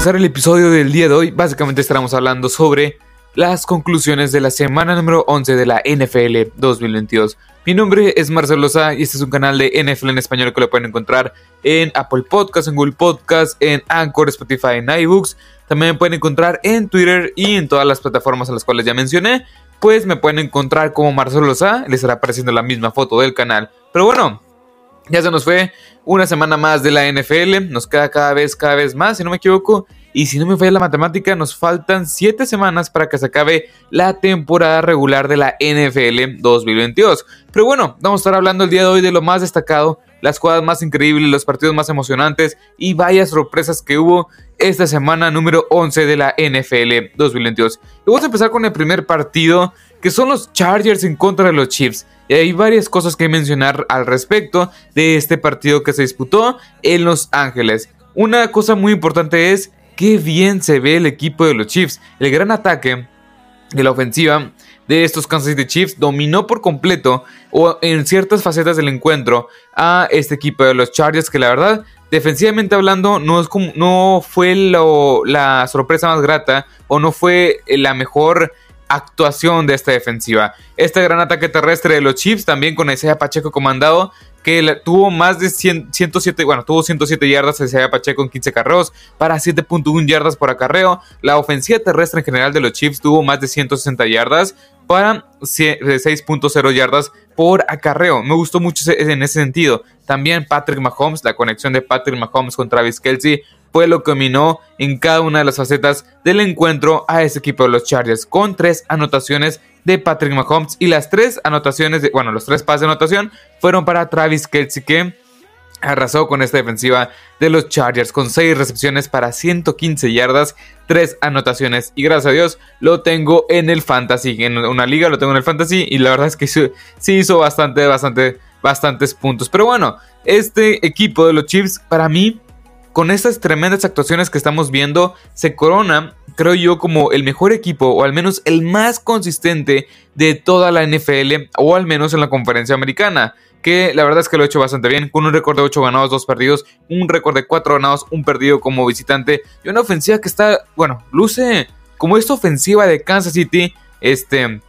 empezar el episodio del día de hoy, básicamente estaremos hablando sobre las conclusiones de la semana número 11 de la NFL 2022. Mi nombre es Marcelo Loza y este es un canal de NFL en español que lo pueden encontrar en Apple Podcasts, en Google Podcasts, en Anchor, Spotify, en iBooks. También me pueden encontrar en Twitter y en todas las plataformas a las cuales ya mencioné. Pues me pueden encontrar como Marcelo Loza, les estará apareciendo la misma foto del canal. Pero bueno, ya se nos fue una semana más de la NFL, nos queda cada vez, cada vez más, si no me equivoco. Y si no me falla la matemática, nos faltan 7 semanas para que se acabe la temporada regular de la NFL 2022. Pero bueno, vamos a estar hablando el día de hoy de lo más destacado, las jugadas más increíbles, los partidos más emocionantes y vaya sorpresas que hubo esta semana número 11 de la NFL 2022. Y vamos a empezar con el primer partido, que son los Chargers en contra de los Chiefs. Hay varias cosas que mencionar al respecto de este partido que se disputó en Los Ángeles. Una cosa muy importante es qué bien se ve el equipo de los Chiefs. El gran ataque de la ofensiva de estos Kansas City Chiefs dominó por completo o en ciertas facetas del encuentro a este equipo de los Chargers que la verdad defensivamente hablando no, es como, no fue la sorpresa más grata o no fue la mejor actuación de esta defensiva. Este gran ataque terrestre de los Chiefs también con Isaiah Pacheco comandado que tuvo más de 107, bueno, tuvo 107 yardas Isaiah Pacheco en 15 carreos para 7.1 yardas por acarreo. La ofensiva terrestre en general de los Chiefs tuvo más de 160 yardas para 6.0 yardas por acarreo. Me gustó mucho en ese sentido. También Patrick Mahomes, la conexión de Patrick Mahomes con Travis Kelsey fue lo que dominó en cada una de las facetas del encuentro a ese equipo de los Chargers, con tres anotaciones de Patrick Mahomes y las tres anotaciones, bueno, los tres pases de anotación fueron para Travis Kelsey que arrasó con esta defensiva de los Chargers con seis recepciones para 115 yardas, tres anotaciones y gracias a Dios lo tengo en el fantasy, en una liga lo tengo en el fantasy y la verdad es que sí hizo bastante, bastante, bastantes puntos. Pero bueno, este equipo de los Chiefs para mí con estas tremendas actuaciones que estamos viendo, se corona, creo yo, como el mejor equipo, o al menos el más consistente de toda la NFL, o al menos en la conferencia americana. Que la verdad es que lo ha hecho bastante bien, con un récord de 8 ganados, 2 perdidos, un récord de 4 ganados, un perdido como visitante, y una ofensiva que está, bueno, luce como esta ofensiva de Kansas City, este,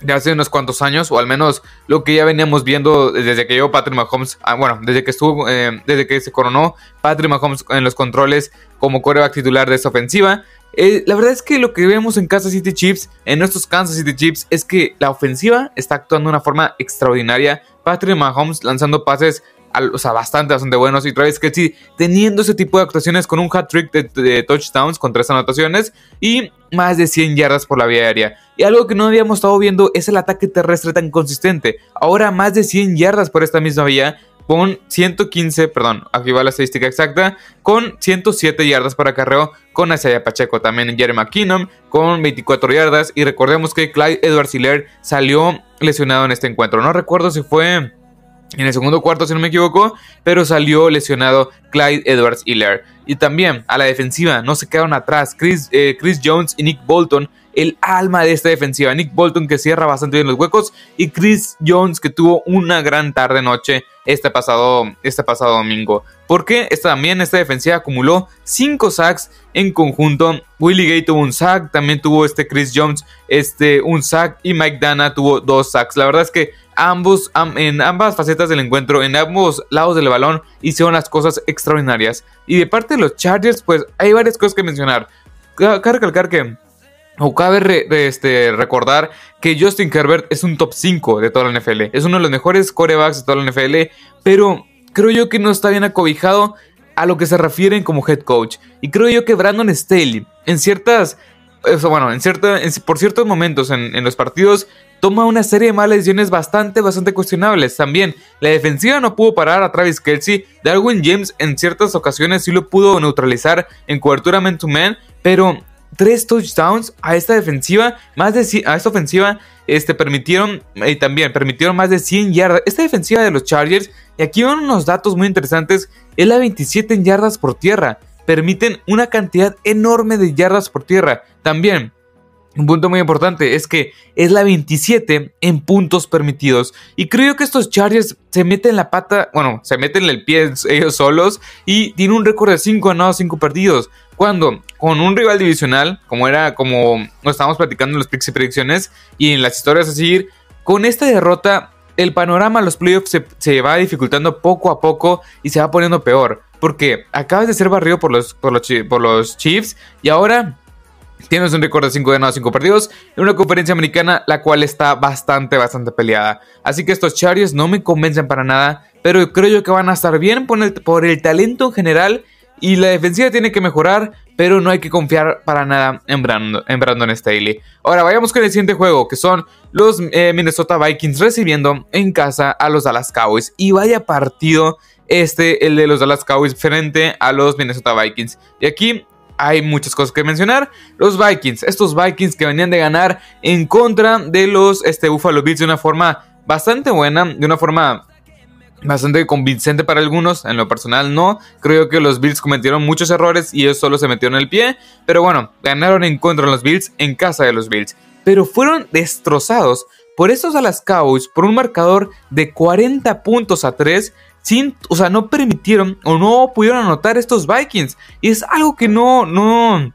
de hace unos cuantos años, o al menos lo que ya veníamos viendo desde que llegó Patrick Mahomes, ah, bueno, desde que estuvo, eh, desde que se coronó Patrick Mahomes en los controles como coreback titular de esta ofensiva. Eh, la verdad es que lo que vemos en Kansas City Chiefs, en nuestros Kansas City Chiefs, es que la ofensiva está actuando de una forma extraordinaria. Patrick Mahomes lanzando pases o sea, bastante, bastante buenos. Y Travis Kelsey teniendo ese tipo de actuaciones con un hat trick de, touchdowns con tres anotaciones y más de 100 yardas por la vía aérea. Y algo que no habíamos estado viendo es el ataque terrestre tan consistente. Ahora más de 100 yardas por esta misma vía con 115, perdón, aquí va la estadística exacta, con 107 yardas para acarreo con Isaiah Pacheco, también Jeremy McKinnon con 24 yardas y recordemos que Clyde Edwards Hiller salió lesionado en este encuentro, no recuerdo si fue en el segundo cuarto, si no me equivoco, pero salió lesionado Clyde Edwards Hiller. Y también a la defensiva no se quedaron atrás Chris, eh, Chris Jones y Nick Bolton, el alma de esta defensiva. Nick Bolton que cierra bastante bien los huecos y Chris Jones que tuvo una gran tarde noche este pasado, este pasado domingo. Porque esta, también esta defensiva acumuló 5 sacks en conjunto. Willie Gay tuvo un sack, también tuvo este Chris Jones este, un sack y Mike Dana tuvo dos sacks. La verdad es que ambos, en ambas facetas del encuentro, en ambos lados del balón, hicieron las cosas extraordinarias. Y de parte de los Chargers, pues hay varias cosas que mencionar. Cabe recalcar que o cabe este, recordar que Justin Herbert es un top 5 de toda la NFL. Es uno de los mejores corebacks de toda la NFL. Pero creo yo que no está bien acobijado a lo que se refieren como head coach. Y creo yo que Brandon Staley, en ciertas. bueno, en cierta, por ciertos momentos en, los partidos, toma una serie de malas decisiones bastante, bastante cuestionables. También, la defensiva no pudo parar a Travis Kelsey. Darwin James en ciertas ocasiones sí lo pudo neutralizar en cobertura man-to-man, pero tres touchdowns a esta defensiva, más de a esta ofensiva, este, permitieron, y también permitieron más de 100 yardas. Esta defensiva de los Chargers, y aquí van unos datos muy interesantes, es la 27 en yardas por tierra. Permiten una cantidad enorme de yardas por tierra. También, un punto muy importante es que es la 27 en puntos permitidos. Y creo que estos Chargers se meten la pata, bueno, se meten el pie ellos solos y tienen un récord de 5 ganados, 5 perdidos. Cuando con un rival divisional, como era como lo estábamos platicando en los picks y predicciones y en las historias a seguir, con esta derrota el panorama a los playoffs se, va dificultando poco a poco y se va poniendo peor. Porque acabas de ser barrido por los, por los, por los Chiefs y ahora Tienes un récord de 5 ganados, 5 perdidos en una conferencia americana la cual está bastante, bastante peleada. Así que estos Chargers no me convencen para nada, pero creo yo que van a estar bien por el, por el talento en general y la defensiva tiene que mejorar, pero no hay que confiar para nada en Brandon, en Brandon Staley. Ahora vayamos con el siguiente juego, que son los eh, Minnesota Vikings recibiendo en casa a los Dallas Cowboys. Y vaya partido este, el de los Dallas Cowboys frente a los Minnesota Vikings. Y aquí hay muchas cosas que mencionar. Los Vikings, estos Vikings que venían de ganar en contra de los este, Buffalo Bills de una forma bastante buena, de una forma bastante convincente para algunos, en lo personal no, creo que los Bills cometieron muchos errores y ellos solo se metieron en el pie, pero bueno, ganaron en contra de los Bills en casa de los Bills, pero fueron destrozados por estos a las Cowboys por un marcador de 40 puntos a 3 sin, o sea, no permitieron o no pudieron anotar estos Vikings. Y es algo que no, no,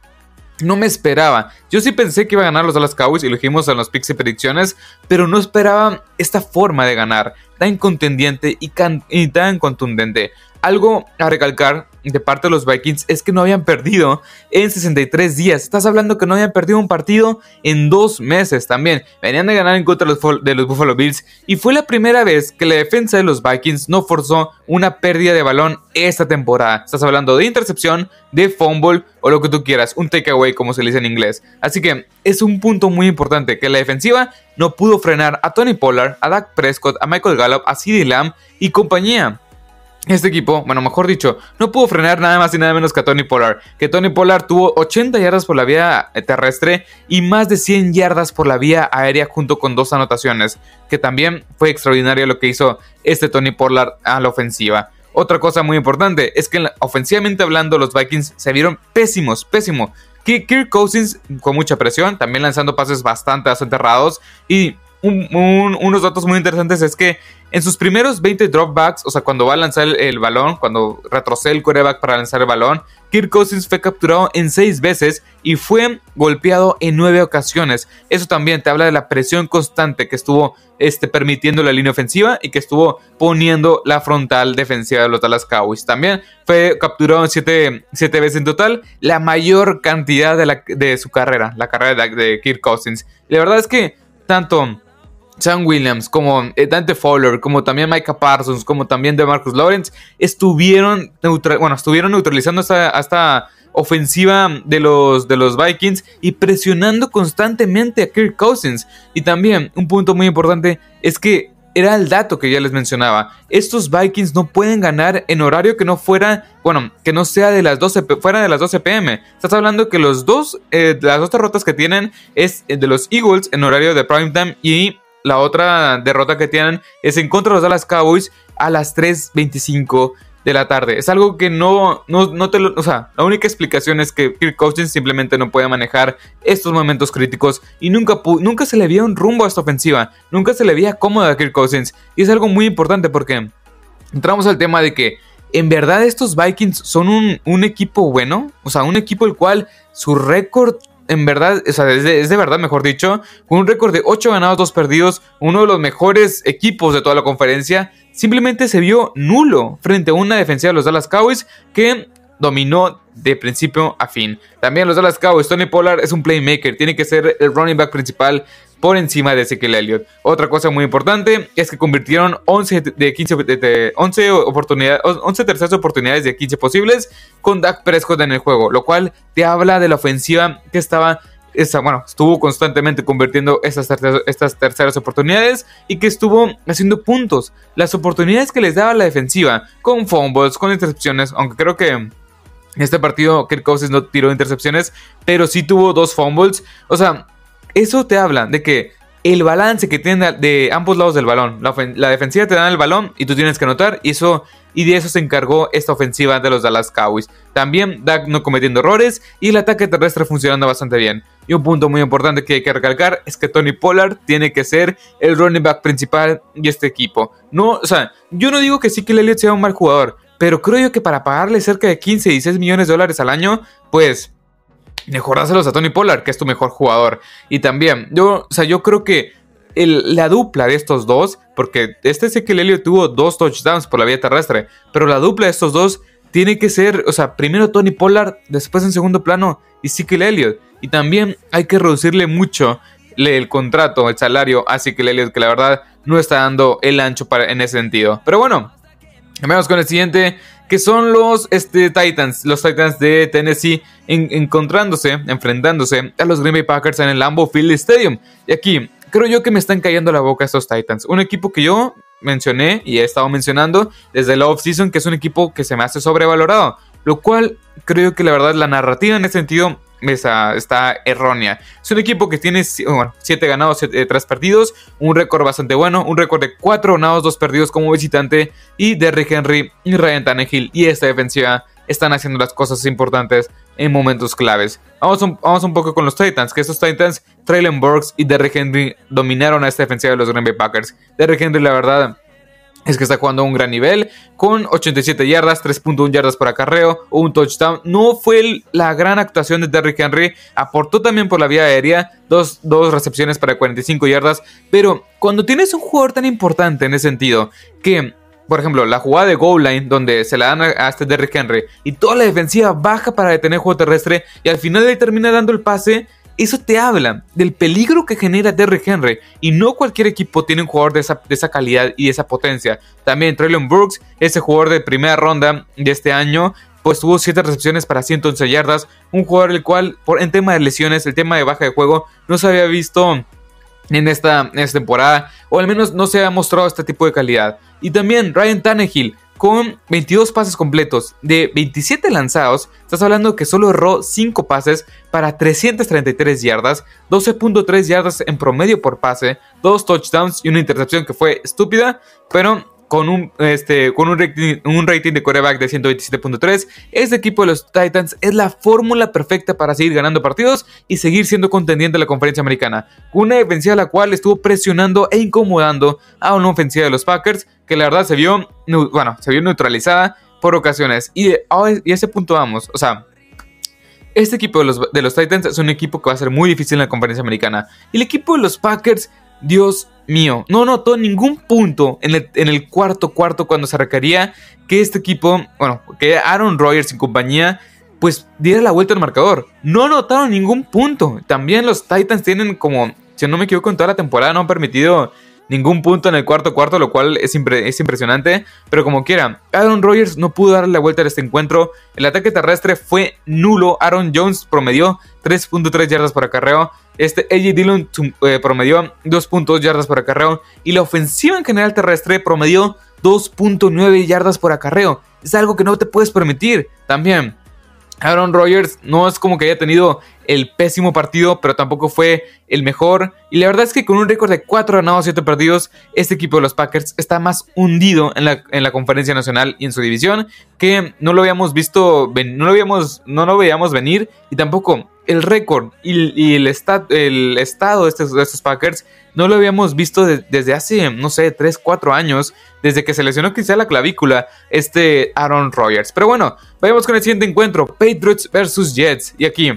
no me esperaba. Yo sí pensé que iba a ganar los Dallas Cowboys y lo dijimos en los picks y predicciones, pero no esperaba esta forma de ganar, tan contendiente y, y tan contundente. Algo a recalcar de parte de los Vikings es que no habían perdido en 63 días. Estás hablando que no habían perdido un partido en dos meses también. Venían de ganar en contra de los, Buffalo Bills y fue la primera vez que la defensa de los Vikings no forzó una pérdida de balón esta temporada. Estás hablando de intercepción, de fumble o lo que tú quieras, un takeaway como se le dice en inglés. Así que es un punto muy importante que la defensiva no pudo frenar a Tony Pollard, a Dak Prescott, a Michael Gallup, a CeeDee Lamb y compañía. Este equipo, bueno, mejor dicho, no pudo frenar nada más y nada menos que a Tony Pollard. Que Tony Pollard tuvo 80 yardas por la vía terrestre y más de 100 yardas por la vía aérea junto con dos anotaciones. Que también fue extraordinario lo que hizo este Tony Pollard a la ofensiva. Otra cosa muy importante es que ofensivamente hablando los Vikings se vieron pésimos, pésimo. Kirk Cousins con mucha presión, también lanzando pases bastante, bastante unos datos muy interesantes es que en sus primeros 20 dropbacks, o sea, cuando va a lanzar el, balón, cuando retrocede el quarterback para lanzar el balón, Kirk Cousins fue capturado en 6 veces y fue golpeado en 9 ocasiones. Eso también te habla de la presión constante que estuvo este, permitiendo la línea ofensiva y que estuvo poniendo la frontal defensiva de los Dallas Cowboys. También fue capturado 7 veces en total, la mayor cantidad de, de su carrera, la carrera de, de Kirk Cousins. la verdad es que tanto Sam Williams, como eh, Dante Fowler, como también Micah Parsons, como también de Marcus Lawrence, estuvieron, bueno, estuvieron neutralizando esta, ofensiva de los, de los Vikings y presionando constantemente a Kirk Cousins. Y también un punto muy importante es que era el dato que ya les mencionaba. Estos Vikings no pueden ganar en horario que no fuera, bueno, que no sea de las 12, fuera de las 12 pm. Estás hablando que los dos, eh, las dos derrotas que tienen es de los Eagles en horario de prime time y la otra derrota que tienen es en contra de los Dallas Cowboys a las 3.25 de la tarde. Es algo que no, no, te lo... O sea, la única explicación es que Kirk Cousins simplemente no puede manejar estos momentos críticos y nunca, nunca se le veía un rumbo a esta ofensiva. Nunca se le veía cómoda a Kirk Cousins. Y es algo muy importante porque entramos al tema de que en verdad estos Vikings son un, un equipo bueno. O sea, un equipo el cual su récord en verdad, o sea, es de, verdad, mejor dicho, con un récord de 8 ganados, 2 perdidos, uno de los mejores equipos de toda la conferencia, simplemente se vio nulo frente a una defensiva de los Dallas Cowboys que dominó de principio a fin. También los Dallas Cowboys, Tony Pollard es un playmaker, tiene que ser el running back principal por encima de Ezekiel Elliott. Otra cosa muy importante es que convirtieron 11 de 15 de 11 oportunidades 11 terceras oportunidades de 15 posibles con Dak Prescott en el juego, lo cual te habla de la ofensiva que estaba bueno, estuvo constantemente convirtiendo estas, estas terceras oportunidades y que estuvo haciendo puntos. Las oportunidades que les daba la defensiva, con fumbles, con intercepciones, aunque creo que en este partido Kirk Cousins no tiró intercepciones, pero sí tuvo dos fumbles. O sea, eso te habla de que el balance que tiene de ambos lados del balón, la, defensiva te da el balón y tú tienes que anotar y eso y de eso se encargó esta ofensiva de los Dallas Cowboys. También Dak no cometiendo errores y el ataque terrestre funcionando bastante bien. Y un punto muy importante que hay que recalcar es que Tony Pollard tiene que ser el running back principal de este equipo. No, o sea, yo no digo que sí que Elliott sea un mal jugador, pero creo yo que para pagarle cerca de 15 y 16 millones de dólares al año, pues mejorárselos a Tony Pollard, que es tu mejor jugador. Y también, yo, o sea, yo creo que la dupla de estos dos, porque este Ezequiel Elliott tuvo dos touchdowns por la vía terrestre, pero la dupla de estos dos tiene que ser, o sea, primero Tony Pollard, después en segundo plano Ezekiel Elliott. Y también hay que reducirle mucho el contrato, el salario a Ezekiel Elliott, que la verdad no está dando el ancho en ese sentido. Pero bueno, vamos con el siguiente, que son los este, Titans, los Titans de Tennessee, encontrándose, enfrentándose a los Green Bay Packers en el Lambeau Field Stadium. Y aquí, creo yo que me están cayendo la boca estos Titans. Un equipo que yo mencioné y he estado mencionando desde la offseason, que es un equipo que se me hace sobrevalorado. Lo cual creo que la verdad la narrativa en ese sentido está, está errónea. Es un equipo que tiene 7 ganados, 3 eh, partidos, un récord bastante bueno, un récord de 4 ganados, 2 perdidos como visitante y Derrick Henry y Ryan Tannehill y esta defensiva están haciendo las cosas importantes en momentos claves. Vamos un, vamos un poco con los Titans, que estos Titans, Traylon Burks y Derrick Henry dominaron a esta defensiva de los Green Bay Packers. Derrick Henry, la verdad, es que está jugando a un gran nivel, con 87 yardas, 3.1 yardas por acarreo, un touchdown. No fue la gran actuación de Derrick Henry, aportó también por la vía aérea, dos, dos, recepciones para 45 yardas, pero cuando tienes un jugador tan importante en ese sentido, que, por ejemplo, la jugada de goal line, donde se la dan a, este Derrick Henry, y toda la defensiva baja para detener el juego terrestre, y al final le termina dando el pase, eso te habla del peligro que genera Derrick Henry. Y no cualquier equipo tiene un jugador de esa, de esa calidad y esa potencia. También Traylon Brooks, ese jugador de primera ronda de este año, pues tuvo 7 recepciones para 111 yardas. Un jugador el cual, por, en tema de lesiones, el tema de baja de juego, no se había visto en esta, en esta temporada. O al menos no se había mostrado este tipo de calidad. Y también Ryan Tannehill con 22 pases completos. De 27 lanzados, estás hablando que solo erró 5 pases para 333 yardas, 12.3 yardas en promedio por pase, 2 touchdowns y una intercepción que fue estúpida, pero con un, este, con un, rating, un rating de coreback de 127.3. Este equipo de los Titans es la fórmula perfecta para seguir ganando partidos y seguir siendo contendiente de la conferencia americana. Una defensiva la cual estuvo presionando e incomodando a una ofensiva de los Packers que la verdad se vio, bueno, se vio neutralizada por ocasiones. Y, a ese punto vamos, o sea, este equipo de los, de los Titans es un equipo que va a ser muy difícil en la conferencia americana. Y el equipo de los Packers, Dios mío, no notó ningún punto en el, cuarto cuarto cuando se requería que este equipo, bueno, que Aaron Rodgers y compañía, pues diera la vuelta al marcador. No notaron ningún punto. También los Titans tienen como, si no me equivoco, en toda la temporada no han permitido ningún punto en el cuarto cuarto, lo cual es, es impresionante. Pero como quiera, Aaron Rodgers no pudo darle la vuelta a este encuentro. El ataque terrestre fue nulo. Aaron Jones promedió 3.3 yardas por acarreo. Este AJ Dillon eh, promedió 2.2 yardas por acarreo. Y la ofensiva en general terrestre promedió 2.9 yardas por acarreo. Es algo que no te puedes permitir. También, Aaron Rodgers no es como que haya tenido el pésimo partido, pero tampoco fue el mejor. Y la verdad es que con un récord de 4 ganados, 7 perdidos, este equipo de los Packers está más hundido en la, en la conferencia nacional y en su división que no lo habíamos visto, no lo, habíamos, no lo veíamos venir y tampoco el récord y, el, el, estado de estos, Packers no lo habíamos visto desde hace, no sé, 3, 4 años, desde que se lesionó quizá la clavícula este Aaron Rodgers. Pero bueno, vayamos con el siguiente encuentro, Patriots versus Jets. Y aquí,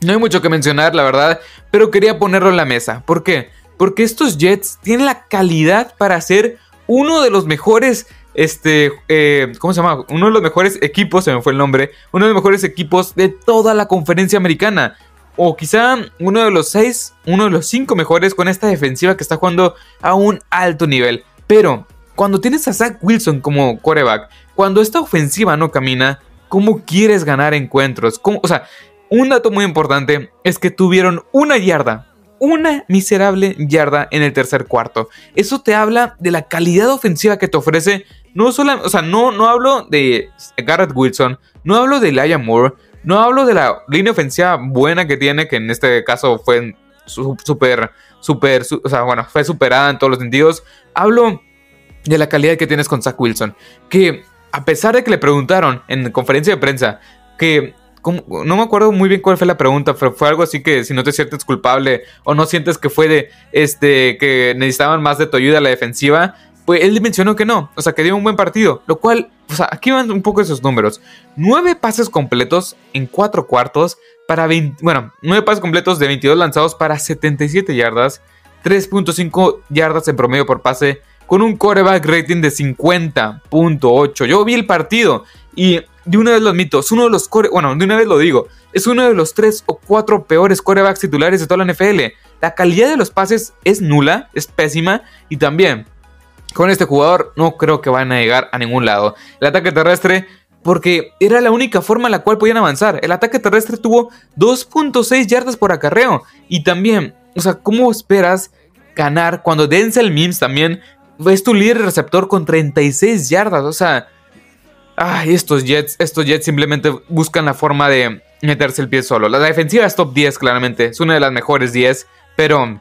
no hay mucho que mencionar, la verdad, pero quería ponerlo en la mesa. ¿Por qué? Porque estos Jets tienen la calidad para ser uno de los mejores este, eh, ¿cómo se llama? Uno de los mejores equipos, se me fue el nombre, uno de los mejores equipos de toda la conferencia americana. O quizá uno de los seis, uno de los cinco mejores con esta defensiva que está jugando a un alto nivel. Pero cuando tienes a Zach Wilson como quarterback, cuando esta ofensiva no camina, ¿cómo quieres ganar encuentros? O sea, un dato muy importante es que tuvieron una yarda una miserable yarda en el tercer cuarto. Eso te habla de la calidad ofensiva que te ofrece. No solo, o sea, no, no hablo de Garrett Wilson, no hablo de Elijah Moore, no hablo de la línea ofensiva buena que tiene, que en este caso fue súper, súper, o sea, bueno, fue superada en todos los sentidos. Hablo de la calidad que tienes con Zach Wilson, que a pesar de que le preguntaron en conferencia de prensa que no me acuerdo muy bien cuál fue la pregunta, pero fue algo así que si no te sientes culpable o no sientes que fue de este que necesitaban más de tu ayuda a la defensiva, pues él mencionó que no, o sea, que dio un buen partido, lo cual, o sea, aquí van un poco esos números. 9 pases completos en 4 cuartos para 20, bueno, 9 pases completos de 22 lanzados para 77 yardas, 3.5 yardas en promedio por pase, con un coreback rating de 50.8. Yo vi el partido y de una vez lo admito, es uno de los core, bueno, de una vez lo digo, es uno de los 3 o 4 peores corebacks titulares de toda la NFL. La calidad de los pases es nula, es pésima y también con este jugador no creo que van a llegar a ningún lado. El ataque terrestre porque era la única forma en la cual podían avanzar. El ataque terrestre tuvo 2.6 yardas por acarreo y también, o sea, ¿cómo esperas ganar cuando Denzel Mims también es tu líder receptor con 36 yardas? O sea, ay, estos Jets, estos Jets simplemente buscan la forma de meterse el pie solo. La defensiva es top 10 claramente, es una de las mejores 10, pero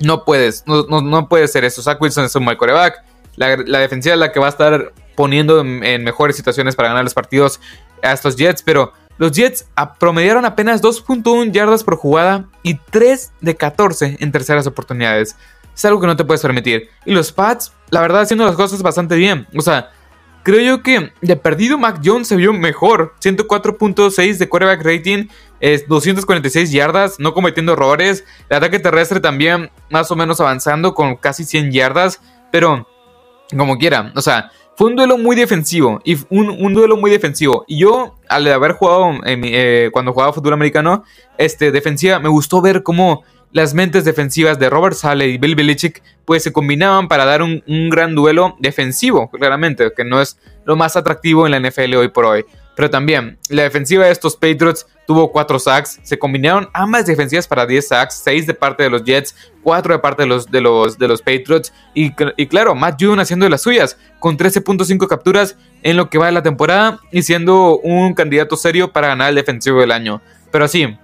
no puedes, no, no, puede ser eso. Zach Wilson es un mal coreback. La, defensiva es la que va a estar poniendo en, mejores situaciones para ganar los partidos a estos Jets, pero los Jets promediaron apenas 2.1 yardas por jugada y 3 de 14 en terceras oportunidades. Es algo que no te puedes permitir. Y los Pats, la verdad, haciendo las cosas bastante bien. O sea, creo yo que de perdido Mac Jones se vio mejor. 104.6 de quarterback rating es 246 yardas, no cometiendo errores. El ataque terrestre también más o menos avanzando con casi 100 yardas. Pero, como quiera, o sea, fue un duelo muy defensivo. Y un, duelo muy defensivo. Y yo, al haber jugado eh, cuando jugaba fútbol americano, este, defensiva, me gustó ver cómo las mentes defensivas de Robert Sale y Bill Belichick pues se combinaban para dar un, gran duelo defensivo, claramente, que no es lo más atractivo en la NFL hoy por hoy. Pero también, la defensiva de estos Patriots tuvo 4 sacks. Se combinaron ambas defensivas para 10 sacks, 6 de parte de los Jets, 4 de parte de los, de los, de los Patriots. Y, claro, Matt Judon haciendo las suyas, con 13.5 capturas en lo que va de la temporada y siendo un candidato serio para ganar el defensivo del año. Pero sí,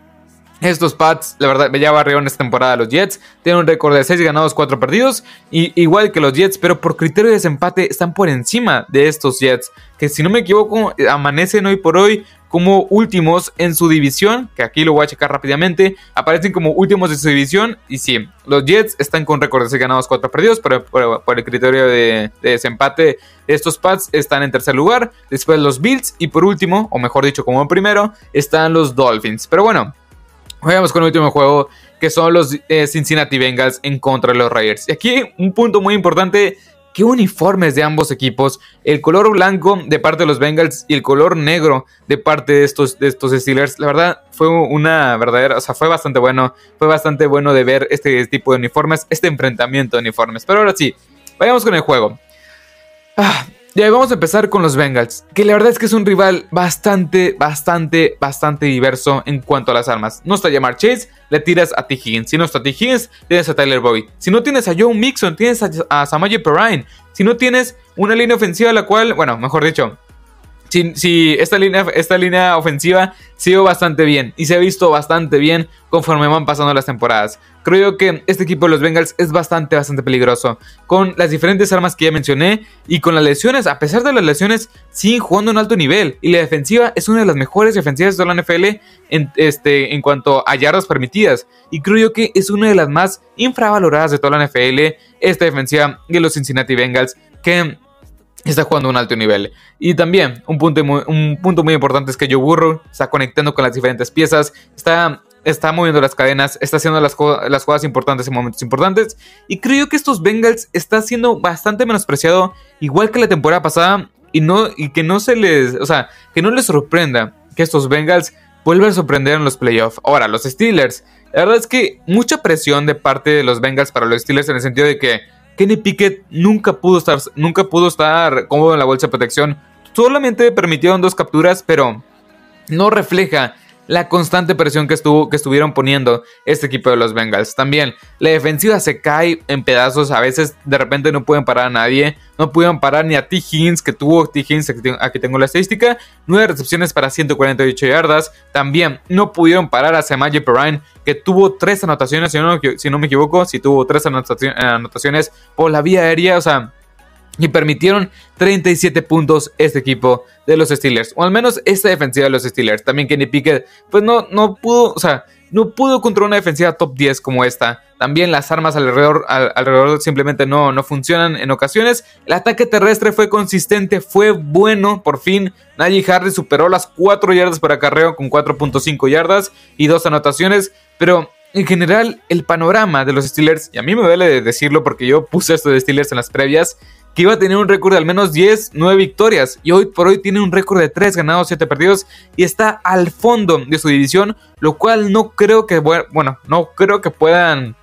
estos Pats, la verdad, ya barrieron esta temporada los Jets. Tienen un récord de 6 ganados, 4 perdidos. Y, igual que los Jets, pero por criterio de desempate están por encima de estos Jets. Que si no me equivoco, amanecen hoy por hoy como últimos en su división. Que aquí lo voy a checar rápidamente. Aparecen como últimos de su división. Y sí, los Jets están con récord de 6 ganados, 4 perdidos. Pero por, el criterio de, de, desempate, estos Pats están en tercer lugar. Después los Bills. Y por último, o mejor dicho, como primero, están los Dolphins. Pero bueno. Vayamos con el último juego, que son los eh, Cincinnati Bengals en contra de los Raiders. Y aquí un punto muy importante, qué uniformes de ambos equipos. El color blanco de parte de los Bengals y el color negro de parte de estos, de estos Steelers. La verdad fue una verdadera, o sea, fue bastante bueno. Fue bastante bueno de ver este tipo de uniformes, este enfrentamiento de uniformes. Pero ahora sí, vayamos con el juego. Ah, ya vamos a empezar con los Bengals, que la verdad es que es un rival bastante, bastante, bastante diverso en cuanto a las armas. No está Jamar Chase, le tiras a T. Higgins. Si no está T. Higgins, tienes a Tyler Boyd. Si no tienes a Joe Mixon, tienes a, a Samaje Perrine. Si no tienes una línea ofensiva, la cual, bueno, mejor dicho, si, esta, línea, esta línea ofensiva sido bastante bien y se ha visto bastante bien conforme van pasando las temporadas. Creo que este equipo de los Bengals es bastante, bastante peligroso. Con las diferentes armas que ya mencioné y con las lesiones, a pesar de las lesiones, siguen jugando un alto nivel. Y la defensiva es una de las mejores defensivas de la NFL en, este, en cuanto a yardas permitidas. Y creo que es una de las más infravaloradas de toda la NFL, esta defensiva de los Cincinnati Bengals, que está jugando a un alto nivel. Y también un punto muy, un punto muy importante es que Joe Burrow está conectando con las diferentes piezas, está, está moviendo las cadenas, está haciendo las, las jugadas importantes en momentos importantes. Y creo que estos Bengals está siendo bastante menospreciado, igual que la temporada pasada, y, no, y que no se les, o sea, que no les sorprenda que estos Bengals vuelvan a sorprender en los playoffs. Ahora, los Steelers. La verdad es que mucha presión de parte de los Bengals para los Steelers en el sentido de que Kenny Pickett nunca pudo estar, nunca pudo estar cómodo en la bolsa de protección. Solamente permitieron dos capturas, pero no refleja la constante presión que, estuvo, que estuvieron poniendo este equipo de los Bengals. También la defensiva se cae en pedazos, a veces de repente no pueden parar a nadie, no pudieron parar ni a T. Higgins, que tuvo T. Higgins, aquí tengo la estadística, 9 recepciones para 148 yardas, también no pudieron parar a Samaje Perrine, que tuvo 3 anotaciones, si no, si no me equivoco, si tuvo 3 anotaciones por la vía aérea, o sea y permitieron 37 puntos este equipo de los Steelers, o al menos esta defensiva de los Steelers. También Kenny Pickett, pues no, no pudo, o sea, no pudo contra una defensiva top 10 como esta. También las armas alrededor, alrededor simplemente no, no funcionan en ocasiones. El ataque terrestre fue consistente, fue bueno, por fin. Najee Harris superó las 4 yardas por acarreo con 4.5 yardas y dos anotaciones, pero en general el panorama de los Steelers, y a mí me duele decirlo porque yo puse esto de Steelers en las previas, que iba a tener un récord de al menos 10, 9 victorias. Y hoy por hoy tiene un récord de 3 ganados, 7 perdidos. Y está al fondo de su división. Lo cual no creo que, bueno, no creo que puedan,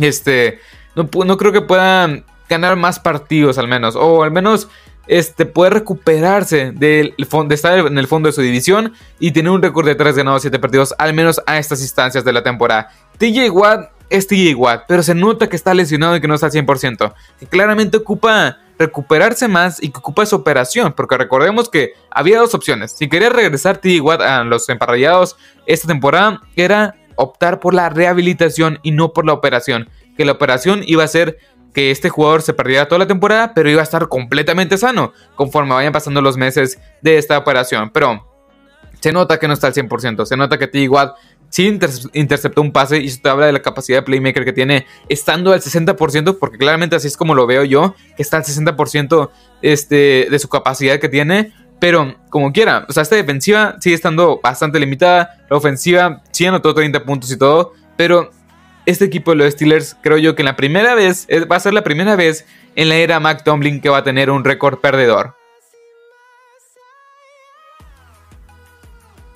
este, no, no creo que puedan ganar más partidos al menos. O al menos este, puede recuperarse de estar en el fondo de su división y tener un récord de 3 ganados, 7 perdidos, al menos a estas instancias de la temporada. TJ Watt es TJ Watt, pero se nota que está lesionado y que no está al 100%. Que claramente ocupa recuperarse más y que ocupa esa operación, porque recordemos que había dos opciones. Si quería regresar TJ Watt a los emparrallados esta temporada, era optar por la rehabilitación y no por la operación. Que la operación iba a ser que este jugador se perdiera toda la temporada, pero iba a estar completamente sano conforme vayan pasando los meses de esta operación. Pero se nota que no está al 100%, se nota que T. Watt sí interceptó un pase y eso te habla de la capacidad de playmaker que tiene estando al 60%, porque claramente así es como lo veo yo, que está al 60% este, de su capacidad que tiene. Pero como quiera, o sea, esta defensiva sigue estando bastante limitada. La ofensiva sí anotó 30 puntos y todo. Pero este equipo de los Steelers, creo yo que en la primera vez, va a ser la primera vez en la era Mac Tomlin que va a tener un récord perdedor.